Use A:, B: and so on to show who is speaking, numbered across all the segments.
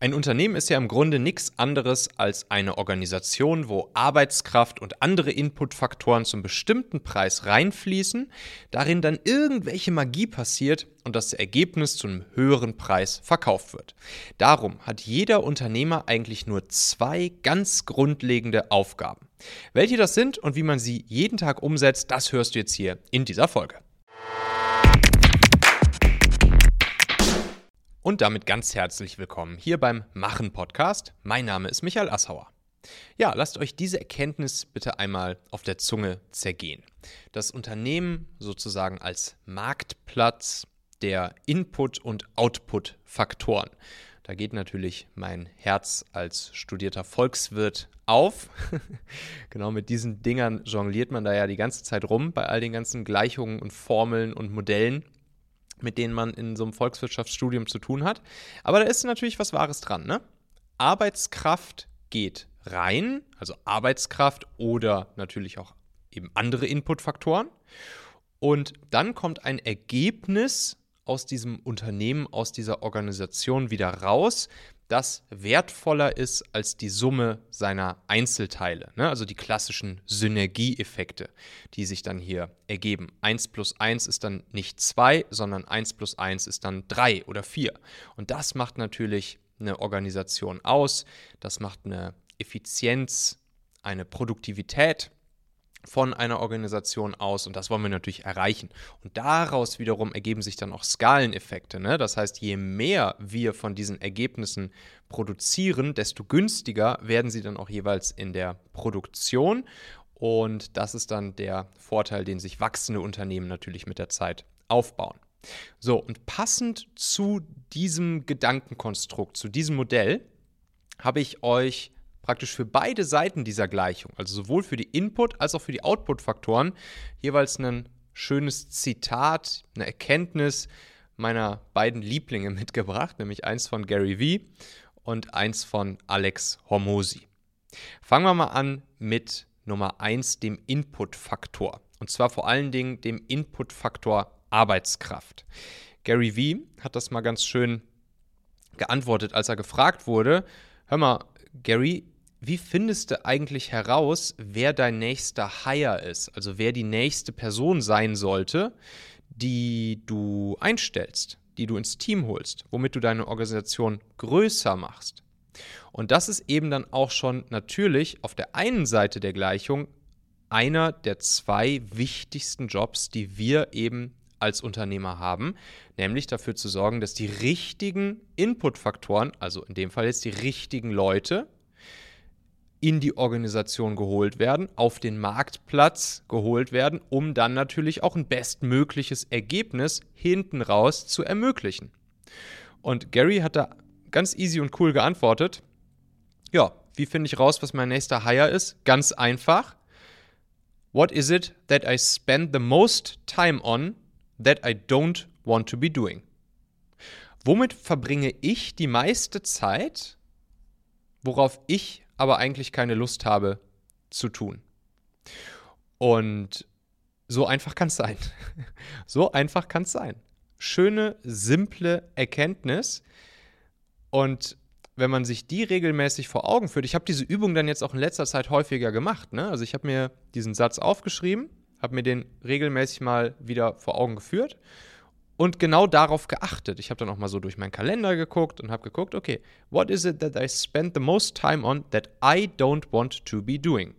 A: Ein Unternehmen ist ja im Grunde nichts anderes als eine Organisation, wo Arbeitskraft und andere Inputfaktoren zum bestimmten Preis reinfließen, darin dann irgendwelche Magie passiert und das Ergebnis zu einem höheren Preis verkauft wird. Darum hat jeder Unternehmer eigentlich nur zwei ganz grundlegende Aufgaben. Welche das sind und wie man sie jeden Tag umsetzt, das hörst du jetzt hier in dieser Folge. Und damit ganz herzlich willkommen hier beim Machen Podcast. Mein Name ist Michael Assauer. Ja, lasst euch diese Erkenntnis bitte einmal auf der Zunge zergehen. Das Unternehmen sozusagen als Marktplatz der Input- und Output-Faktoren. Da geht natürlich mein Herz als studierter Volkswirt auf. genau mit diesen Dingern jongliert man da ja die ganze Zeit rum bei all den ganzen Gleichungen und Formeln und Modellen mit denen man in so einem Volkswirtschaftsstudium zu tun hat. Aber da ist natürlich was Wahres dran. Ne? Arbeitskraft geht rein, also Arbeitskraft oder natürlich auch eben andere Inputfaktoren. Und dann kommt ein Ergebnis aus diesem Unternehmen, aus dieser Organisation wieder raus, das wertvoller ist als die Summe seiner Einzelteile. Ne? Also die klassischen Synergieeffekte, die sich dann hier ergeben. 1 plus 1 ist dann nicht 2, sondern 1 plus 1 ist dann 3 oder 4. Und das macht natürlich eine Organisation aus. Das macht eine Effizienz, eine Produktivität von einer Organisation aus und das wollen wir natürlich erreichen. Und daraus wiederum ergeben sich dann auch Skaleneffekte. Ne? Das heißt, je mehr wir von diesen Ergebnissen produzieren, desto günstiger werden sie dann auch jeweils in der Produktion. Und das ist dann der Vorteil, den sich wachsende Unternehmen natürlich mit der Zeit aufbauen. So, und passend zu diesem Gedankenkonstrukt, zu diesem Modell, habe ich euch praktisch für beide Seiten dieser Gleichung, also sowohl für die Input- als auch für die Output-Faktoren, jeweils ein schönes Zitat, eine Erkenntnis meiner beiden Lieblinge mitgebracht, nämlich eins von Gary Vee und eins von Alex Hormosi. Fangen wir mal an mit Nummer eins, dem Input-Faktor. Und zwar vor allen Dingen dem Input-Faktor Arbeitskraft. Gary Vee hat das mal ganz schön geantwortet, als er gefragt wurde, hör mal, Gary, wie findest du eigentlich heraus, wer dein nächster Hire ist? Also wer die nächste Person sein sollte, die du einstellst, die du ins Team holst, womit du deine Organisation größer machst. Und das ist eben dann auch schon natürlich auf der einen Seite der Gleichung einer der zwei wichtigsten Jobs, die wir eben als Unternehmer haben, nämlich dafür zu sorgen, dass die richtigen Inputfaktoren, also in dem Fall jetzt die richtigen Leute, in die Organisation geholt werden, auf den Marktplatz geholt werden, um dann natürlich auch ein bestmögliches Ergebnis hinten raus zu ermöglichen. Und Gary hat da ganz easy und cool geantwortet. Ja, wie finde ich raus, was mein nächster Hire ist? Ganz einfach. What is it that I spend the most time on that I don't want to be doing? Womit verbringe ich die meiste Zeit, worauf ich aber eigentlich keine Lust habe zu tun. Und so einfach kann es sein. so einfach kann es sein. Schöne, simple Erkenntnis. Und wenn man sich die regelmäßig vor Augen führt, ich habe diese Übung dann jetzt auch in letzter Zeit häufiger gemacht. Ne? Also ich habe mir diesen Satz aufgeschrieben, habe mir den regelmäßig mal wieder vor Augen geführt und genau darauf geachtet. Ich habe dann auch mal so durch meinen Kalender geguckt und habe geguckt, okay, what is it that I spend the most time on that I don't want to be doing?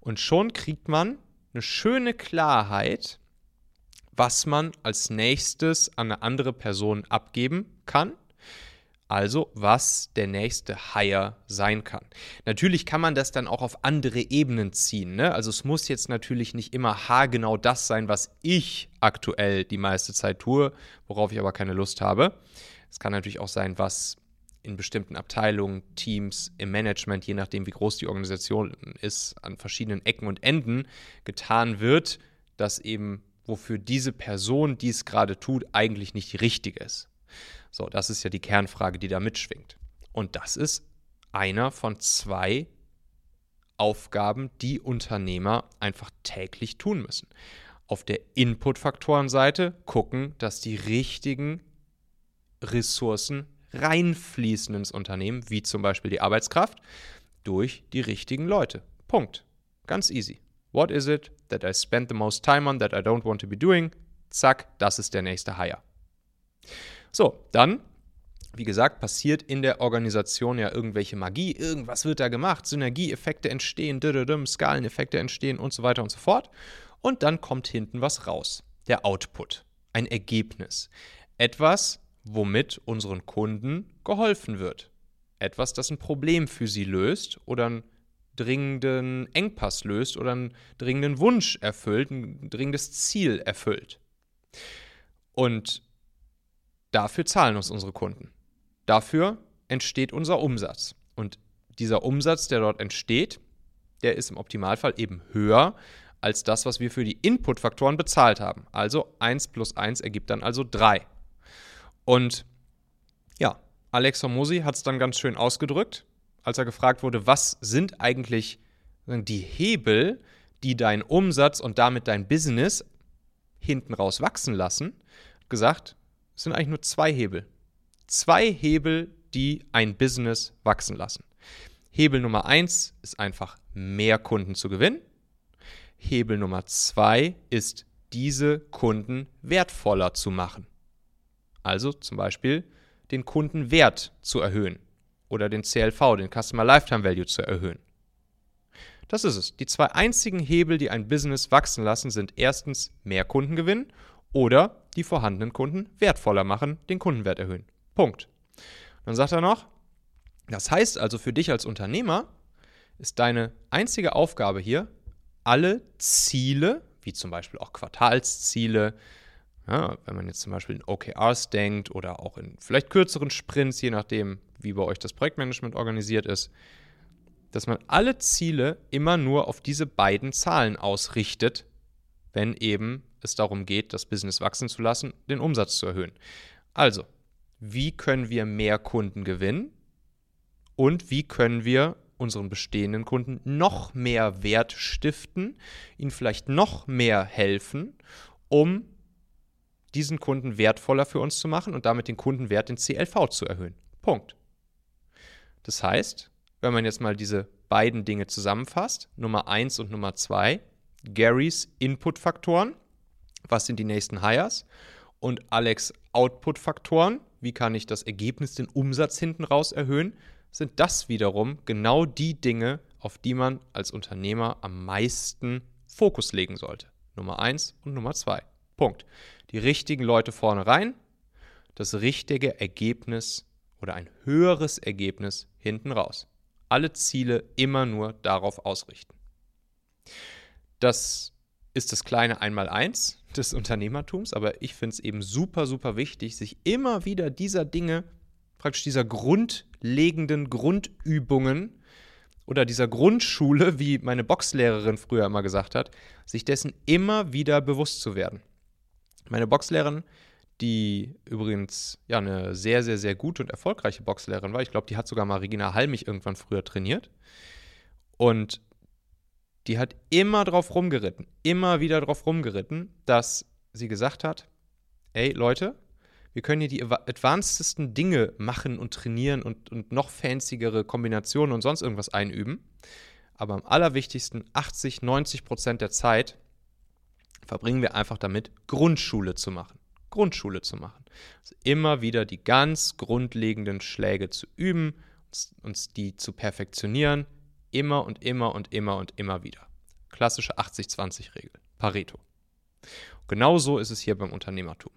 A: Und schon kriegt man eine schöne Klarheit, was man als nächstes an eine andere Person abgeben kann also was der nächste Hire sein kann. Natürlich kann man das dann auch auf andere Ebenen ziehen. Ne? Also es muss jetzt natürlich nicht immer haargenau das sein, was ich aktuell die meiste Zeit tue, worauf ich aber keine Lust habe. Es kann natürlich auch sein, was in bestimmten Abteilungen, Teams, im Management, je nachdem wie groß die Organisation ist, an verschiedenen Ecken und Enden getan wird, dass eben wofür diese Person, die es gerade tut, eigentlich nicht die richtige ist. So, das ist ja die Kernfrage, die da mitschwingt. Und das ist einer von zwei Aufgaben, die Unternehmer einfach täglich tun müssen. Auf der Input-Faktoren-Seite gucken, dass die richtigen Ressourcen reinfließen ins Unternehmen, wie zum Beispiel die Arbeitskraft, durch die richtigen Leute. Punkt. Ganz easy. What is it that I spend the most time on that I don't want to be doing? Zack, das ist der nächste Hire. So, dann, wie gesagt, passiert in der Organisation ja irgendwelche Magie, irgendwas wird da gemacht, Synergieeffekte entstehen, Skaleneffekte entstehen und so weiter und so fort. Und dann kommt hinten was raus. Der Output. Ein Ergebnis. Etwas, womit unseren Kunden geholfen wird. Etwas, das ein Problem für sie löst oder einen dringenden Engpass löst oder einen dringenden Wunsch erfüllt, ein dringendes Ziel erfüllt. Und dafür zahlen uns unsere Kunden. Dafür entsteht unser Umsatz. Und dieser Umsatz, der dort entsteht, der ist im Optimalfall eben höher als das, was wir für die Inputfaktoren bezahlt haben. Also 1 plus 1 ergibt dann also 3. Und ja, Alex Hormosi hat es dann ganz schön ausgedrückt, als er gefragt wurde, was sind eigentlich die Hebel, die deinen Umsatz und damit dein Business hinten raus wachsen lassen, gesagt, es sind eigentlich nur zwei Hebel. Zwei Hebel, die ein Business wachsen lassen. Hebel Nummer eins ist einfach mehr Kunden zu gewinnen. Hebel Nummer zwei ist, diese Kunden wertvoller zu machen. Also zum Beispiel den Kundenwert zu erhöhen oder den CLV, den Customer Lifetime Value zu erhöhen. Das ist es. Die zwei einzigen Hebel, die ein Business wachsen lassen, sind erstens mehr Kunden gewinnen oder die vorhandenen Kunden wertvoller machen, den Kundenwert erhöhen. Punkt. Dann sagt er noch, das heißt also für dich als Unternehmer ist deine einzige Aufgabe hier, alle Ziele, wie zum Beispiel auch Quartalsziele, ja, wenn man jetzt zum Beispiel in OKRs denkt oder auch in vielleicht kürzeren Sprints, je nachdem, wie bei euch das Projektmanagement organisiert ist, dass man alle Ziele immer nur auf diese beiden Zahlen ausrichtet, wenn eben es darum geht, das Business wachsen zu lassen, den Umsatz zu erhöhen. Also, wie können wir mehr Kunden gewinnen und wie können wir unseren bestehenden Kunden noch mehr Wert stiften, ihnen vielleicht noch mehr helfen, um diesen Kunden wertvoller für uns zu machen und damit den Kundenwert in CLV zu erhöhen. Punkt. Das heißt, wenn man jetzt mal diese beiden Dinge zusammenfasst, Nummer 1 und Nummer 2, Garys Input-Faktoren, was sind die nächsten Hires, und Alex Output-Faktoren, wie kann ich das Ergebnis, den Umsatz hinten raus erhöhen, sind das wiederum genau die Dinge, auf die man als Unternehmer am meisten Fokus legen sollte. Nummer 1 und Nummer 2. Punkt. Die richtigen Leute vorne rein, das richtige Ergebnis oder ein höheres Ergebnis hinten raus. Alle Ziele immer nur darauf ausrichten. Das ist das kleine Einmaleins des Unternehmertums, aber ich finde es eben super, super wichtig, sich immer wieder dieser Dinge, praktisch dieser grundlegenden Grundübungen oder dieser Grundschule, wie meine Boxlehrerin früher immer gesagt hat, sich dessen immer wieder bewusst zu werden. Meine Boxlehrerin, die übrigens ja eine sehr, sehr, sehr gute und erfolgreiche Boxlehrerin war, ich glaube, die hat sogar mal Regina Halmich irgendwann früher trainiert. Und die hat immer drauf rumgeritten, immer wieder drauf rumgeritten, dass sie gesagt hat, ey Leute, wir können hier die advancedsten Dinge machen und trainieren und, und noch fancyere Kombinationen und sonst irgendwas einüben. Aber am allerwichtigsten, 80, 90 Prozent der Zeit verbringen wir einfach damit, Grundschule zu machen. Grundschule zu machen. Also immer wieder die ganz grundlegenden Schläge zu üben, uns, uns die zu perfektionieren, immer und immer und immer und immer wieder. Klassische 80-20-Regel, Pareto. Genauso ist es hier beim Unternehmertum.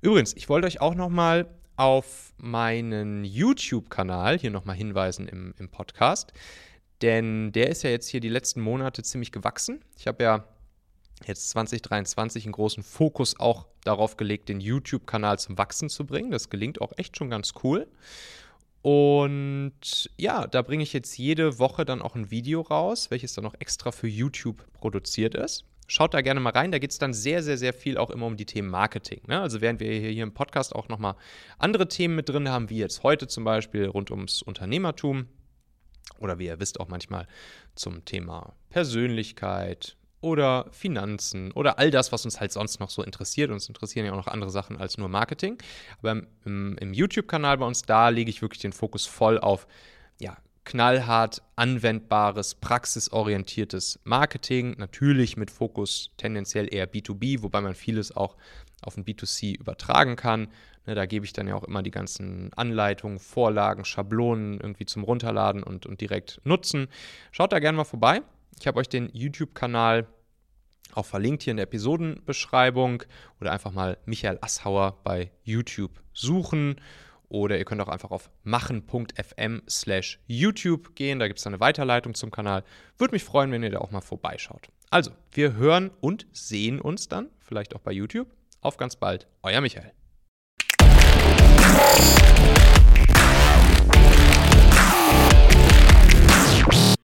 A: Übrigens, ich wollte euch auch nochmal auf meinen YouTube-Kanal hier nochmal hinweisen im, im Podcast, denn der ist ja jetzt hier die letzten Monate ziemlich gewachsen. Ich habe ja jetzt 2023 einen großen Fokus auch darauf gelegt, den YouTube-Kanal zum Wachsen zu bringen. Das gelingt auch echt schon ganz cool. Und ja, da bringe ich jetzt jede Woche dann auch ein Video raus, welches dann noch extra für YouTube produziert ist. Schaut da gerne mal rein, da geht es dann sehr, sehr, sehr viel auch immer um die Themen Marketing. Ne? Also während wir hier im Podcast auch nochmal andere Themen mit drin haben, wie jetzt heute zum Beispiel rund ums Unternehmertum oder wie ihr wisst auch manchmal zum Thema Persönlichkeit, oder Finanzen oder all das, was uns halt sonst noch so interessiert. Uns interessieren ja auch noch andere Sachen als nur Marketing. Aber im, im YouTube-Kanal bei uns, da lege ich wirklich den Fokus voll auf ja, knallhart anwendbares, praxisorientiertes Marketing. Natürlich mit Fokus tendenziell eher B2B, wobei man vieles auch auf ein B2C übertragen kann. Ne, da gebe ich dann ja auch immer die ganzen Anleitungen, Vorlagen, Schablonen irgendwie zum Runterladen und, und direkt nutzen. Schaut da gerne mal vorbei. Ich habe euch den YouTube-Kanal auch verlinkt hier in der Episodenbeschreibung oder einfach mal Michael Asshauer bei YouTube suchen. Oder ihr könnt auch einfach auf machen.fm slash YouTube gehen. Da gibt es eine Weiterleitung zum Kanal. Würde mich freuen, wenn ihr da auch mal vorbeischaut. Also, wir hören und sehen uns dann, vielleicht auch bei YouTube. Auf ganz bald, euer Michael.